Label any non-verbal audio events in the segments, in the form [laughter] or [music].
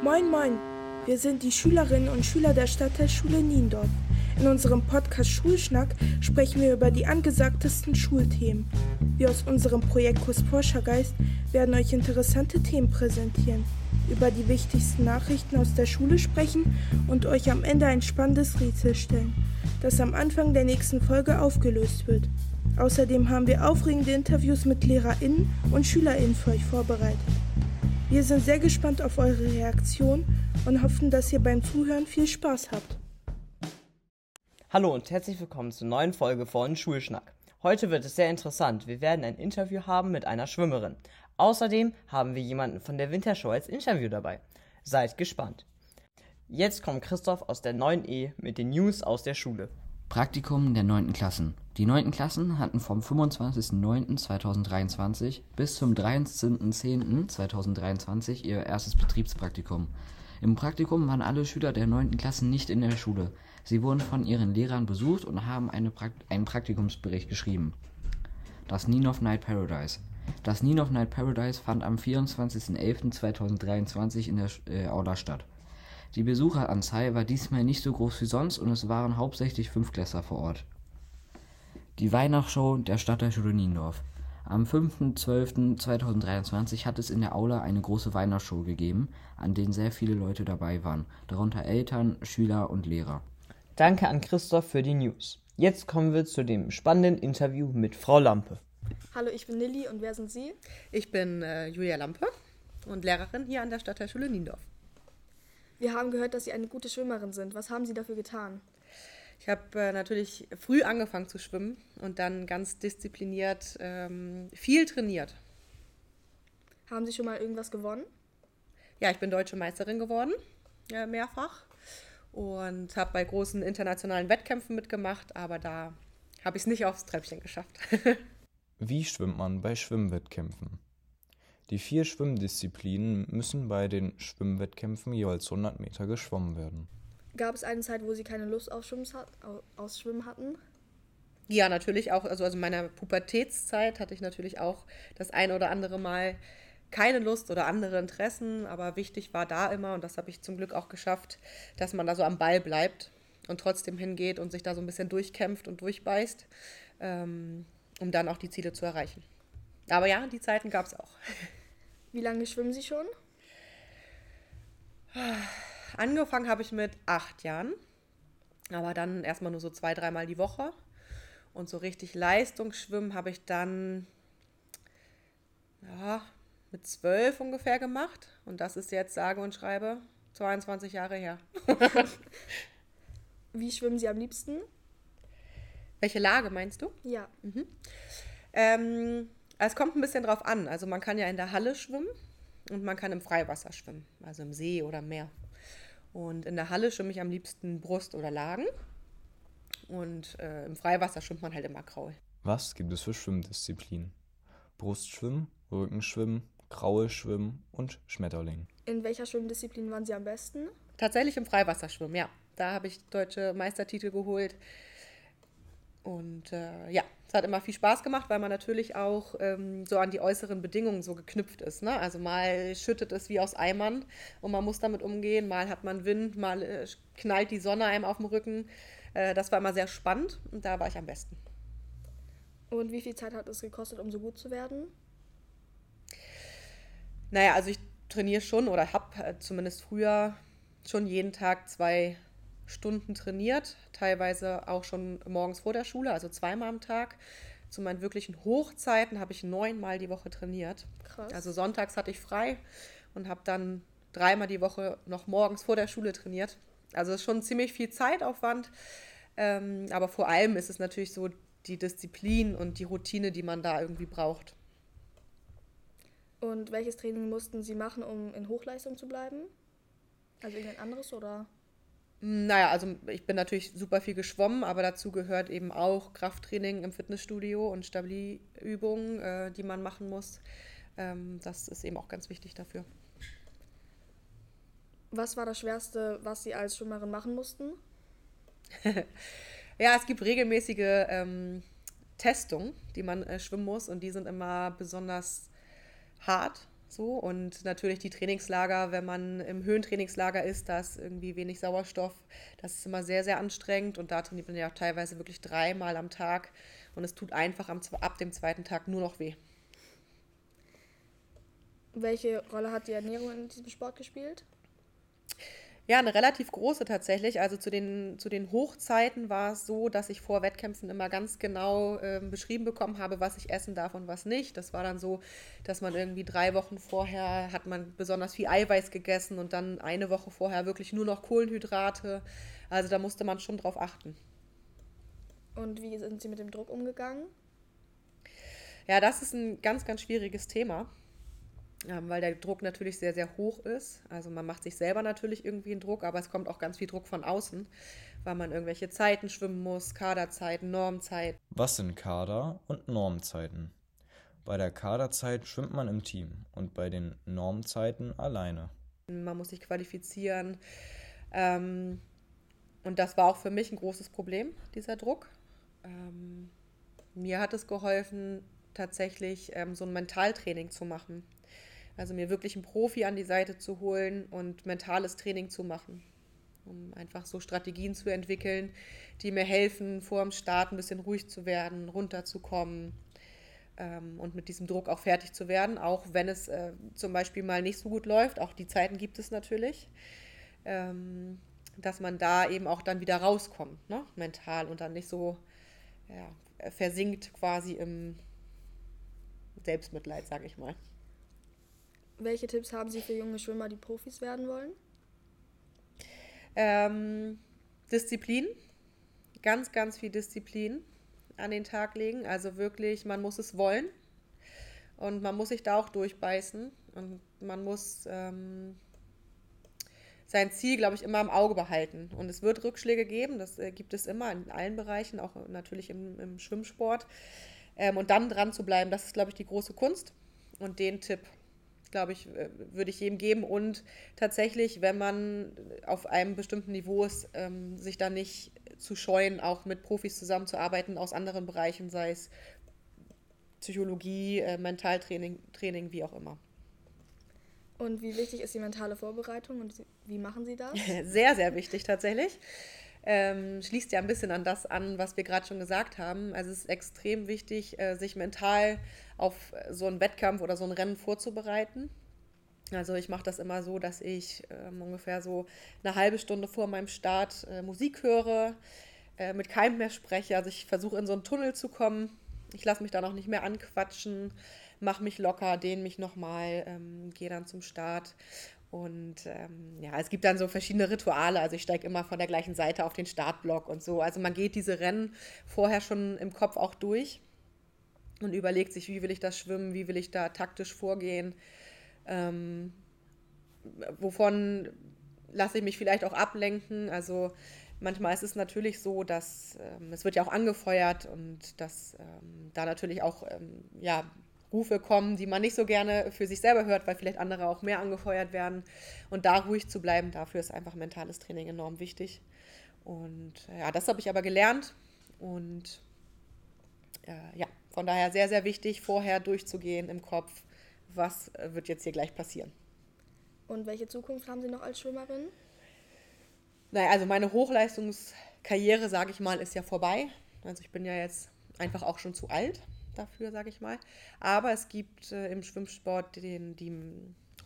Moin, moin. Wir sind die Schülerinnen und Schüler der Stadtteilschule Niendorf. In unserem Podcast Schulschnack sprechen wir über die angesagtesten Schulthemen. Wir aus unserem Projektkurs Forschergeist werden euch interessante Themen präsentieren, über die wichtigsten Nachrichten aus der Schule sprechen und euch am Ende ein spannendes Rätsel stellen, das am Anfang der nächsten Folge aufgelöst wird. Außerdem haben wir aufregende Interviews mit LehrerInnen und SchülerInnen für euch vorbereitet. Wir sind sehr gespannt auf eure Reaktion und hoffen, dass ihr beim Zuhören viel Spaß habt. Hallo und herzlich willkommen zur neuen Folge von Schulschnack. Heute wird es sehr interessant. Wir werden ein Interview haben mit einer Schwimmerin. Außerdem haben wir jemanden von der Wintershow als Interview dabei. Seid gespannt. Jetzt kommt Christoph aus der 9e mit den News aus der Schule. Praktikum der 9. Klassen. Die 9. Klassen hatten vom 25.09.2023 bis zum 13.10.2023 ihr erstes Betriebspraktikum. Im Praktikum waren alle Schüler der 9. Klassen nicht in der Schule. Sie wurden von ihren Lehrern besucht und haben eine Prakt einen Praktikumsbericht geschrieben. Das Ninov Night Paradise. Das Ninov Night Paradise fand am 24.11.2023 in der äh, Aula statt. Die Besucheranzahl war diesmal nicht so groß wie sonst und es waren hauptsächlich Fünftklässler vor Ort. Die Weihnachtsshow der Stadtteilschule Niendorf. Am 5.12.2023 hat es in der Aula eine große Weihnachtsshow gegeben, an denen sehr viele Leute dabei waren, darunter Eltern, Schüler und Lehrer. Danke an Christoph für die News. Jetzt kommen wir zu dem spannenden Interview mit Frau Lampe. Hallo, ich bin Lilly und wer sind Sie? Ich bin äh, Julia Lampe und Lehrerin hier an der Stadtteilschule Niendorf. Wir haben gehört, dass Sie eine gute Schwimmerin sind. Was haben Sie dafür getan? Ich habe äh, natürlich früh angefangen zu schwimmen und dann ganz diszipliniert ähm, viel trainiert. Haben Sie schon mal irgendwas gewonnen? Ja, ich bin deutsche Meisterin geworden, äh, mehrfach. Und habe bei großen internationalen Wettkämpfen mitgemacht, aber da habe ich es nicht aufs Treppchen geschafft. [laughs] Wie schwimmt man bei Schwimmwettkämpfen? Die vier Schwimmdisziplinen müssen bei den Schwimmwettkämpfen jeweils 100 Meter geschwommen werden. Gab es eine Zeit, wo Sie keine Lust auf Schwimmen hatten? Ja, natürlich auch. Also, also in meiner Pubertätszeit hatte ich natürlich auch das ein oder andere Mal keine Lust oder andere Interessen, aber wichtig war da immer, und das habe ich zum Glück auch geschafft, dass man da so am Ball bleibt und trotzdem hingeht und sich da so ein bisschen durchkämpft und durchbeißt, ähm, um dann auch die Ziele zu erreichen. Aber ja, die Zeiten gab es auch. [laughs] Wie lange schwimmen Sie schon? Angefangen habe ich mit acht Jahren, aber dann erstmal nur so zwei, dreimal die Woche. Und so richtig Leistungsschwimmen habe ich dann ja, mit zwölf ungefähr gemacht. Und das ist jetzt sage und schreibe 22 Jahre her. [laughs] Wie schwimmen Sie am liebsten? Welche Lage meinst du? Ja. Mhm. Ähm, es kommt ein bisschen drauf an. Also man kann ja in der Halle schwimmen und man kann im Freiwasser schwimmen, also im See oder im Meer. Und in der Halle schwimme ich am liebsten Brust oder Lagen. Und äh, im Freiwasser schwimmt man halt immer Kraul. Was gibt es für Schwimmdisziplinen? Brustschwimmen, Rückenschwimmen, Kraulschwimmen und Schmetterling. In welcher Schwimmdisziplin waren Sie am besten? Tatsächlich im Freiwasserschwimmen, ja. Da habe ich deutsche Meistertitel geholt. Und äh, ja, es hat immer viel Spaß gemacht, weil man natürlich auch ähm, so an die äußeren Bedingungen so geknüpft ist. Ne? Also mal schüttet es wie aus Eimern und man muss damit umgehen. Mal hat man Wind, mal äh, knallt die Sonne einem auf dem Rücken. Äh, das war immer sehr spannend und da war ich am besten. Und wie viel Zeit hat es gekostet, um so gut zu werden? Naja, also ich trainiere schon oder habe äh, zumindest früher schon jeden Tag zwei Stunden trainiert, teilweise auch schon morgens vor der Schule, also zweimal am Tag. Zu meinen wirklichen Hochzeiten habe ich neunmal die Woche trainiert. Krass. Also sonntags hatte ich frei und habe dann dreimal die Woche noch morgens vor der Schule trainiert. Also es ist schon ziemlich viel Zeitaufwand. Ähm, aber vor allem ist es natürlich so die Disziplin und die Routine, die man da irgendwie braucht. Und welches Training mussten Sie machen, um in Hochleistung zu bleiben? Also irgendein anderes oder? Naja, also ich bin natürlich super viel geschwommen, aber dazu gehört eben auch Krafttraining im Fitnessstudio und Stabiliübungen, äh, die man machen muss. Ähm, das ist eben auch ganz wichtig dafür. Was war das Schwerste, was Sie als Schwimmerin machen mussten? [laughs] ja, es gibt regelmäßige ähm, Testungen, die man äh, schwimmen muss und die sind immer besonders hart, So, und natürlich die Trainingslager, wenn man im Höhentrainingslager ist, da ist irgendwie wenig Sauerstoff. Das ist immer sehr, sehr anstrengend und da trainiert man ja auch teilweise wirklich dreimal am Tag und es tut einfach am, ab dem zweiten Tag nur noch weh. Welche Rolle hat die Ernährung in diesem Sport gespielt? Ja, eine relativ große tatsächlich. Also zu den, zu den Hochzeiten war es so, dass ich vor Wettkämpfen immer ganz genau äh, beschrieben bekommen habe, was ich essen darf und was nicht. Das war dann so, dass man irgendwie drei Wochen vorher hat man besonders viel Eiweiß gegessen und dann eine Woche vorher wirklich nur noch Kohlenhydrate. Also da musste man schon drauf achten. Und wie sind Sie mit dem Druck umgegangen? Ja, das ist ein ganz, ganz schwieriges Thema weil der Druck natürlich sehr, sehr hoch ist. Also man macht sich selber natürlich irgendwie einen Druck, aber es kommt auch ganz viel Druck von außen, weil man irgendwelche Zeiten schwimmen muss, Kaderzeiten, Normzeiten. Was sind Kader- und Normzeiten? Bei der Kaderzeit schwimmt man im Team und bei den Normzeiten alleine. Man muss sich qualifizieren. Ähm, und das war auch für mich ein großes Problem, dieser Druck. Ähm, mir hat es geholfen, tatsächlich ähm, so ein Mentaltraining zu machen. Also mir wirklich einen Profi an die Seite zu holen und mentales Training zu machen, um einfach so Strategien zu entwickeln, die mir helfen, vor dem Start ein bisschen ruhig zu werden, runterzukommen ähm, und mit diesem Druck auch fertig zu werden, auch wenn es äh, zum Beispiel mal nicht so gut läuft. Auch die Zeiten gibt es natürlich. Ähm, dass man da eben auch dann wieder rauskommt, ne? mental und dann nicht so ja, versinkt quasi im Selbstmitleid, sage ich mal. Welche Tipps haben Sie für junge Schwimmer, die Profis werden wollen? Ähm, Disziplin, ganz, ganz viel Disziplin an den Tag legen. Also wirklich, man muss es wollen und man muss sich da auch durchbeißen und man muss ähm, sein Ziel, glaube ich, immer im Auge behalten. Und es wird Rückschläge geben, das äh, gibt es immer in allen Bereichen, auch natürlich im, im Schwimmsport. Ähm, und dann dran zu bleiben, das ist, glaube ich, die große Kunst. Und den Tipp glaube ich, äh, würde ich jedem geben. Und tatsächlich, wenn man auf einem bestimmten Niveau ist, ähm, sich da nicht zu scheuen, auch mit Profis zusammenzuarbeiten aus anderen Bereichen, sei es Psychologie, äh, Mentaltraining, Training, wie auch immer. Und wie wichtig ist die mentale Vorbereitung und wie machen Sie das? [laughs] Sehr, sehr wichtig tatsächlich. Ähm, schließt ja ein bisschen an das an, was wir gerade schon gesagt haben. Also es ist extrem wichtig, äh, sich mental auf so einen Wettkampf oder so ein Rennen vorzubereiten. Also ich mache das immer so, dass ich ähm, ungefähr so eine halbe Stunde vor meinem Start äh, Musik höre, äh, mit keinem mehr spreche. Also ich versuche in so einen Tunnel zu kommen. Ich lasse mich da noch nicht mehr anquatschen, mache mich locker, dehne mich nochmal, ähm, gehe dann zum Start. Und ähm, ja, es gibt dann so verschiedene Rituale. Also ich steige immer von der gleichen Seite auf den Startblock und so. Also man geht diese Rennen vorher schon im Kopf auch durch und überlegt sich, wie will ich das schwimmen, wie will ich da taktisch vorgehen, ähm, wovon lasse ich mich vielleicht auch ablenken. Also manchmal ist es natürlich so, dass ähm, es wird ja auch angefeuert und dass ähm, da natürlich auch ähm, ja, Rufe kommen, die man nicht so gerne für sich selber hört, weil vielleicht andere auch mehr angefeuert werden. Und da ruhig zu bleiben, dafür ist einfach mentales Training enorm wichtig. Und ja, das habe ich aber gelernt und äh, ja, von daher sehr, sehr wichtig, vorher durchzugehen im Kopf, was äh, wird jetzt hier gleich passieren. Und welche Zukunft haben Sie noch als Schwimmerin? Naja, also meine Hochleistungskarriere, sage ich mal, ist ja vorbei. Also ich bin ja jetzt einfach auch schon zu alt dafür, sage ich mal. Aber es gibt äh, im Schwimmsport den, die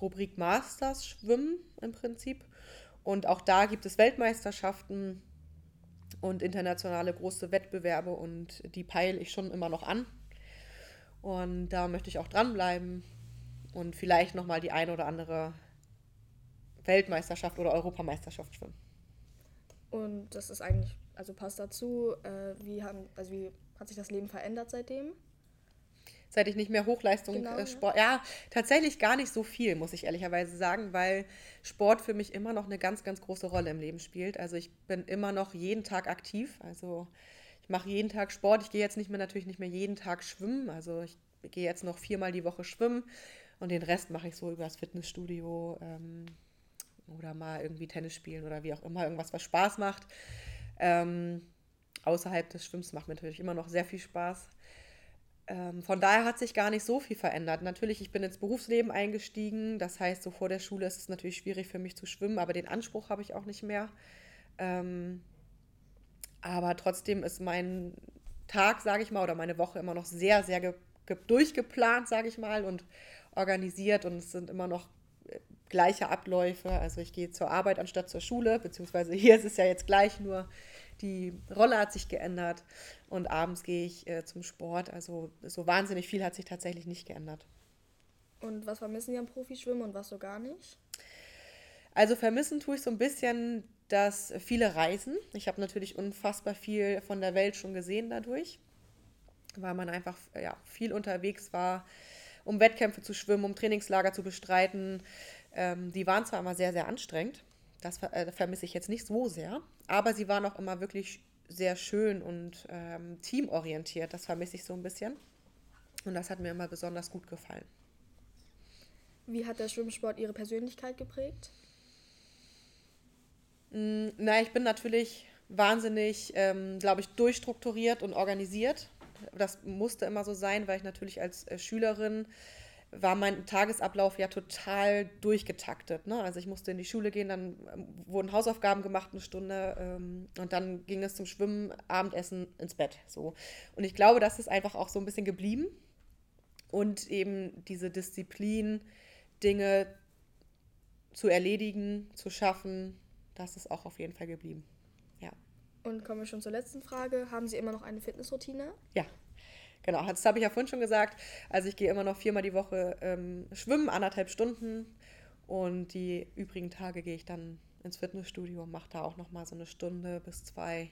Rubrik Masters Schwimmen im Prinzip. Und auch da gibt es Weltmeisterschaften und internationale große Wettbewerbe und die peile ich schon immer noch an. Und da möchte ich auch dranbleiben und vielleicht nochmal die eine oder andere Weltmeisterschaft oder Europameisterschaft schwimmen. Und das ist eigentlich, also passt dazu, äh, wie, haben, also wie hat sich das Leben verändert seitdem? Seit ich nicht mehr Hochleistungssport. Genau, ja. ja, tatsächlich gar nicht so viel, muss ich ehrlicherweise sagen, weil Sport für mich immer noch eine ganz, ganz große Rolle im Leben spielt. Also ich bin immer noch jeden Tag aktiv. Also ich mache jeden Tag Sport. Ich gehe jetzt nicht mehr natürlich nicht mehr jeden Tag schwimmen. Also ich gehe jetzt noch viermal die Woche schwimmen und den Rest mache ich so über das Fitnessstudio ähm, oder mal irgendwie Tennis spielen oder wie auch immer, irgendwas, was Spaß macht. Ähm, außerhalb des Schwimmens macht mir natürlich immer noch sehr viel Spaß. Ähm, von daher hat sich gar nicht so viel verändert. Natürlich, ich bin ins Berufsleben eingestiegen. Das heißt, so vor der Schule ist es natürlich schwierig für mich zu schwimmen, aber den Anspruch habe ich auch nicht mehr. Ähm, aber trotzdem ist mein Tag, sage ich mal, oder meine Woche immer noch sehr, sehr ge ge durchgeplant, sage ich mal, und organisiert. Und es sind immer noch äh, gleiche Abläufe. Also ich gehe zur Arbeit anstatt zur Schule, beziehungsweise [laughs] hier ist es ja jetzt gleich nur die Rolle hat sich geändert und abends gehe ich äh, zum Sport. Also so wahnsinnig viel hat sich tatsächlich nicht geändert. Und was vermissen Sie am Profischwimmen und was so gar nicht? Also vermissen tue ich so ein bisschen dass viele reisen. Ich habe natürlich unfassbar viel von der Welt schon gesehen dadurch, weil man einfach ja, viel unterwegs war, um Wettkämpfe zu schwimmen, um Trainingslager zu bestreiten. Ähm, die waren zwar immer sehr, sehr anstrengend, das äh, vermisse ich jetzt nicht so sehr, aber sie waren auch immer wirklich sehr schön und ähm, teamorientiert. Das vermisse ich so ein bisschen. Und das hat mir immer besonders gut gefallen. Wie hat der Schwimmsport Ihre Persönlichkeit geprägt? Mm, na, ich bin natürlich wahnsinnig, ähm, glaube ich, durchstrukturiert und organisiert. Das musste immer so sein, weil ich natürlich als äh, Schülerin war mein Tagesablauf ja total durchgetaktet. Ne? Also ich musste in die Schule gehen, dann ähm, wurden Hausaufgaben gemacht eine Stunde ähm, und dann ging es zum Schwimmen, Abendessen, ins Bett. So. Und ich glaube, das ist einfach auch so ein bisschen geblieben. Und eben diese Disziplin, Dinge zu erledigen, zu schaffen, das ist auch auf jeden Fall geblieben. Ja. Und kommen wir schon zur letzten Frage. Haben Sie immer noch eine Fitnessroutine? Ja, genau. Das habe ich ja vorhin schon gesagt. Also ich gehe immer noch viermal die Woche ähm, schwimmen, anderthalb Stunden. Und die übrigen Tage gehe ich dann ins Fitnessstudio mache da auch nochmal so eine Stunde bis zwei.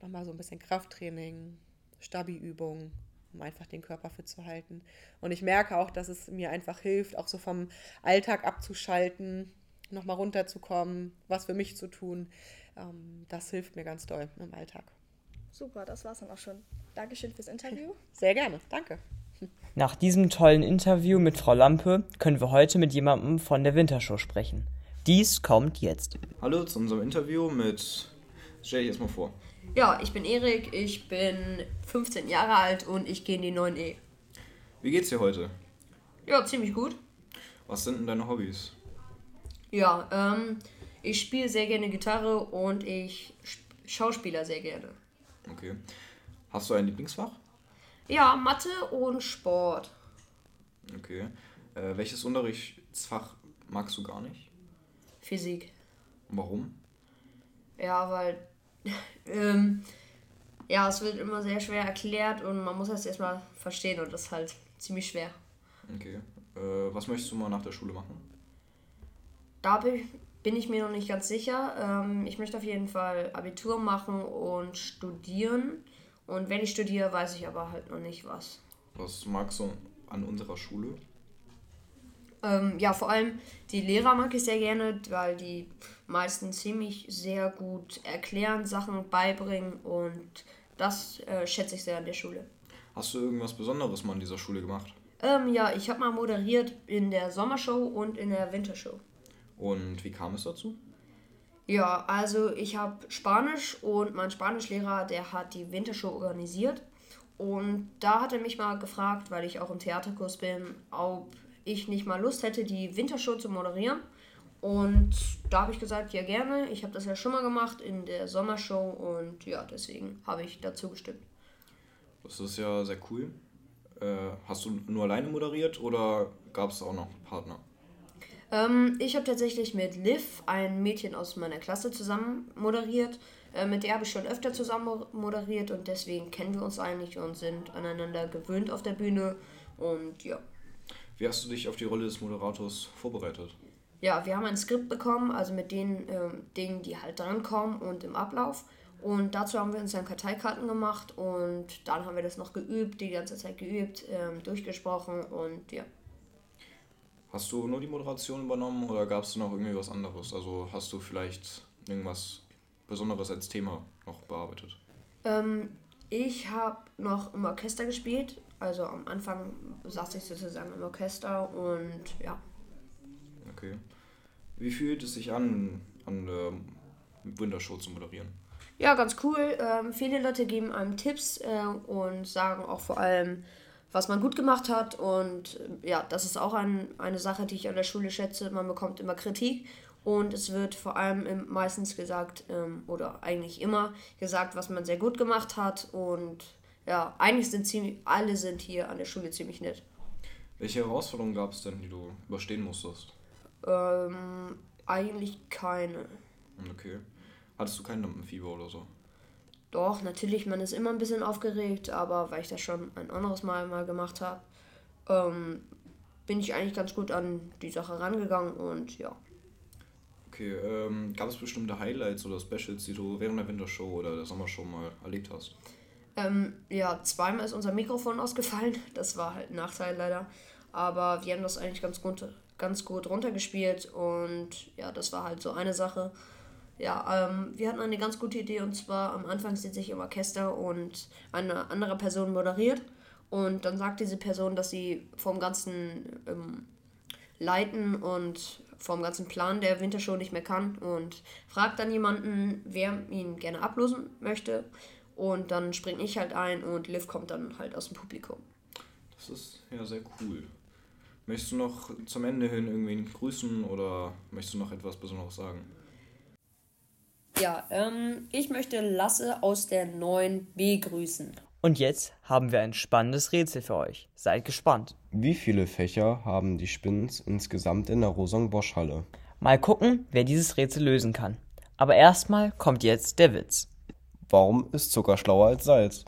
Nochmal so ein bisschen Krafttraining, Stabi-Übungen, um einfach den Körper fit zu halten. Und ich merke auch, dass es mir einfach hilft, auch so vom Alltag abzuschalten nochmal runterzukommen, was für mich zu tun. Ähm, das hilft mir ganz doll im Alltag. Super, das war's dann auch schon. Dankeschön fürs Interview. [laughs] Sehr gerne, danke. Nach diesem tollen Interview mit Frau Lampe können wir heute mit jemandem von der Wintershow sprechen. Dies kommt jetzt. Hallo zu unserem Interview mit. Stell dich erstmal vor. Ja, ich bin Erik, ich bin 15 Jahre alt und ich gehe in die 9E. Wie geht's dir heute? Ja, ziemlich gut. Was sind denn deine Hobbys? Ja, ähm, ich spiele sehr gerne Gitarre und ich schauspieler sehr gerne. Okay. Hast du ein Lieblingsfach? Ja, Mathe und Sport. Okay. Äh, welches Unterrichtsfach magst du gar nicht? Physik. Warum? Ja, weil [laughs] ähm, ja, es wird immer sehr schwer erklärt und man muss das erstmal verstehen und das ist halt ziemlich schwer. Okay. Äh, was möchtest du mal nach der Schule machen? Da bin ich mir noch nicht ganz sicher. Ähm, ich möchte auf jeden Fall Abitur machen und studieren. Und wenn ich studiere, weiß ich aber halt noch nicht was. Was magst du an unserer Schule? Ähm, ja, vor allem die Lehrer mag ich sehr gerne, weil die meisten ziemlich sehr gut erklären, Sachen beibringen und das äh, schätze ich sehr an der Schule. Hast du irgendwas Besonderes mal an dieser Schule gemacht? Ähm, ja, ich habe mal moderiert in der Sommershow und in der Wintershow. Und wie kam es dazu? Ja, also ich habe Spanisch und mein Spanischlehrer, der hat die Wintershow organisiert. Und da hat er mich mal gefragt, weil ich auch im Theaterkurs bin, ob ich nicht mal Lust hätte, die Wintershow zu moderieren. Und da habe ich gesagt, ja gerne. Ich habe das ja schon mal gemacht in der Sommershow und ja, deswegen habe ich dazu gestimmt. Das ist ja sehr cool. Äh, hast du nur alleine moderiert oder gab es auch noch Partner? Ähm, ich habe tatsächlich mit Liv, ein Mädchen aus meiner Klasse, zusammen moderiert. Äh, mit der habe ich schon öfter zusammen moderiert und deswegen kennen wir uns eigentlich und sind aneinander gewöhnt auf der Bühne. Und ja. Wie hast du dich auf die Rolle des Moderators vorbereitet? Ja, wir haben ein Skript bekommen, also mit den ähm, Dingen, die halt drankommen und im Ablauf. Und dazu haben wir uns dann Karteikarten gemacht und dann haben wir das noch geübt, die ganze Zeit geübt, ähm, durchgesprochen und ja. Hast du nur die Moderation übernommen oder gab es noch irgendwie was anderes? Also hast du vielleicht irgendwas Besonderes als Thema noch bearbeitet? Ähm, ich habe noch im Orchester gespielt. Also am Anfang saß ich sozusagen im Orchester und ja. Okay. Wie fühlt es sich an, an der Wintershow zu moderieren? Ja, ganz cool. Ähm, viele Leute geben einem Tipps äh, und sagen auch vor allem, was man gut gemacht hat. Und äh, ja, das ist auch ein, eine Sache, die ich an der Schule schätze. Man bekommt immer Kritik und es wird vor allem meistens gesagt, ähm, oder eigentlich immer gesagt, was man sehr gut gemacht hat. Und ja, eigentlich sind ziemlich, alle sind hier an der Schule ziemlich nett. Welche Herausforderungen gab es denn, die du überstehen musstest? Ähm, eigentlich keine. Okay. Hattest du kein Lampenfieber oder so? Doch, natürlich, man ist immer ein bisschen aufgeregt, aber weil ich das schon ein anderes Mal mal gemacht habe, ähm, bin ich eigentlich ganz gut an die Sache rangegangen und ja. Okay, ähm, gab es bestimmte Highlights oder Specials, die du während der Wintershow oder der Sommershow mal erlebt hast? Ähm, ja, zweimal ist unser Mikrofon ausgefallen. [laughs] Das war halt ein Nachteil leider. Aber wir haben das eigentlich ganz gut, ganz gut runtergespielt und ja, das war halt so eine Sache. Ja, ähm, wir hatten eine ganz gute Idee und zwar am Anfang sitze ich im Orchester und eine andere Person moderiert und dann sagt diese Person, dass sie vom ganzen ähm, Leiten und vom ganzen Plan der Wintershow nicht mehr kann und fragt dann jemanden, wer ihn gerne ablösen möchte und dann springe ich halt ein und Liv kommt dann halt aus dem Publikum. Das ist ja sehr cool. Möchtest du noch zum Ende hin irgendwen grüßen oder möchtest du noch etwas Besonderes sagen? Ja, ähm, ich möchte Lasse aus der 9b grüßen. Und jetzt haben wir ein spannendes Rätsel für euch. Seid gespannt. Wie viele Fächer haben die Spins insgesamt in der Rosang-Bosch-Halle? Mal gucken, wer dieses Rätsel lösen kann. Aber erstmal kommt jetzt der Witz. Warum ist Zucker schlauer als Salz?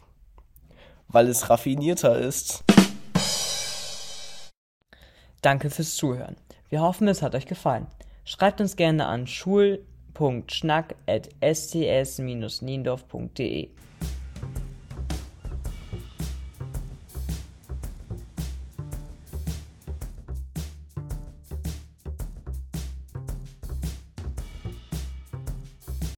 Weil es raffinierter ist. Danke fürs Zuhören. Wir hoffen, es hat euch gefallen. Schreibt uns gerne an schul.schnack.sts-niendorf.de.